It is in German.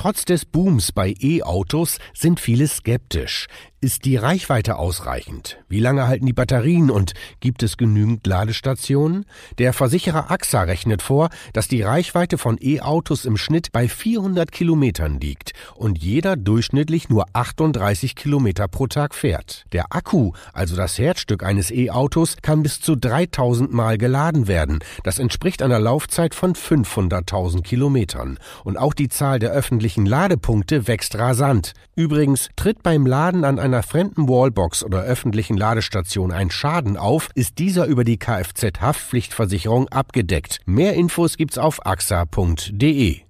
Trotz des Booms bei E-Autos sind viele skeptisch. Ist die Reichweite ausreichend? Wie lange halten die Batterien und gibt es genügend Ladestationen? Der Versicherer AXA rechnet vor, dass die Reichweite von E-Autos im Schnitt bei 400 Kilometern liegt und jeder durchschnittlich nur 38 Kilometer pro Tag fährt. Der Akku, also das Herzstück eines E-Autos, kann bis zu 3000 Mal geladen werden. Das entspricht einer Laufzeit von 500.000 Kilometern. Und auch die Zahl der öffentlichen Ladepunkte wächst rasant. Übrigens tritt beim Laden an einer fremden Wallbox oder öffentlichen Ladestation ein Schaden auf, ist dieser über die Kfz-Haftpflichtversicherung abgedeckt. Mehr Infos gibt's auf axa.de.